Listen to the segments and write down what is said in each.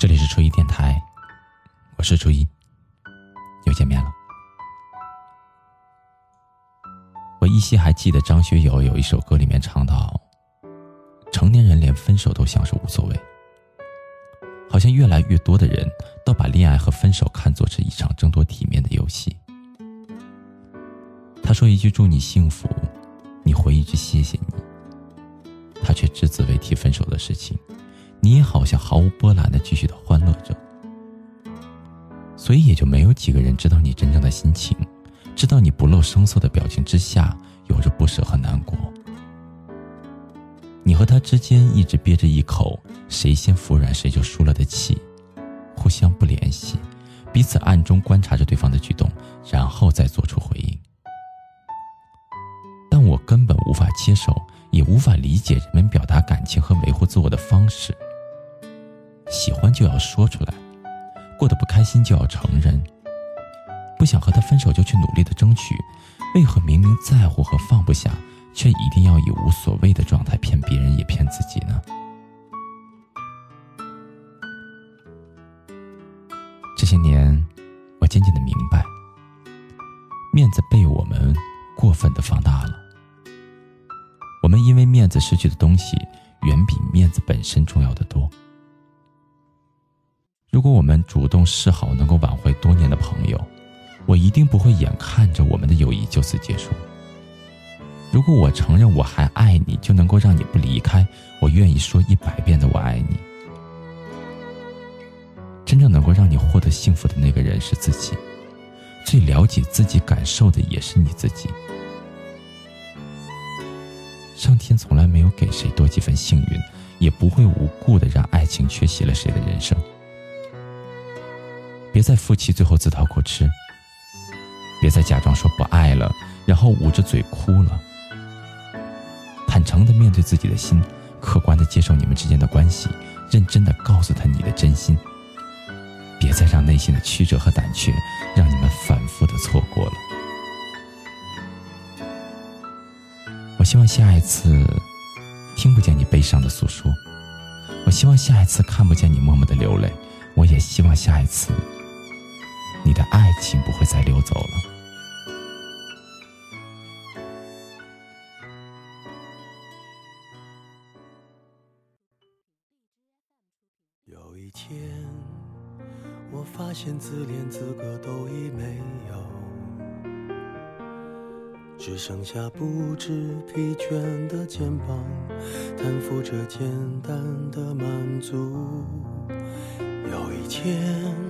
这里是初一电台，我是初一，又见面了。我依稀还记得张学友有一首歌里面唱到：“成年人连分手都像是无所谓。”好像越来越多的人都把恋爱和分手看作是一场争夺体面的游戏。他说一句祝你幸福，你回一句谢谢你，他却只字未提分手的事情。你也好像毫无波澜的继续的欢乐着，所以也就没有几个人知道你真正的心情，知道你不露声色的表情之下有着不舍和难过。你和他之间一直憋着一口谁先服软谁就输了的气，互相不联系，彼此暗中观察着对方的举动，然后再做出回应。但我根本无法接受，也无法理解人们表达感情和维护自我的方式。喜欢就要说出来，过得不开心就要承认。不想和他分手就去努力的争取，为何明明在乎和放不下，却一定要以无所谓的状态骗别人也骗自己呢？这些年，我渐渐的明白，面子被我们过分的放大了。我们因为面子失去的东西，远比面子本身重要的多。如果我们主动示好，能够挽回多年的朋友，我一定不会眼看着我们的友谊就此结束。如果我承认我还爱你，就能够让你不离开，我愿意说一百遍的我爱你。真正能够让你获得幸福的那个人是自己，最了解自己感受的也是你自己。上天从来没有给谁多几分幸运，也不会无故的让爱情缺席了谁的人生。别再负气，最后自讨苦吃。别再假装说不爱了，然后捂着嘴哭了。坦诚的面对自己的心，客观的接受你们之间的关系，认真的告诉他你的真心。别再让内心的曲折和胆怯，让你们反复的错过了。我希望下一次听不见你悲伤的诉说，我希望下一次看不见你默默的流泪，我也希望下一次。你的爱情不会再溜走了。有一天，我发现自怜资格都已没有，只剩下不知疲倦的肩膀，担负着简单的满足。有一天。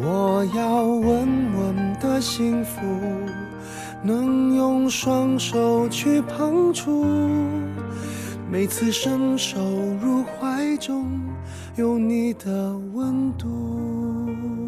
我要稳稳的幸福，能用双手去碰触，每次伸手入怀中，有你的温度。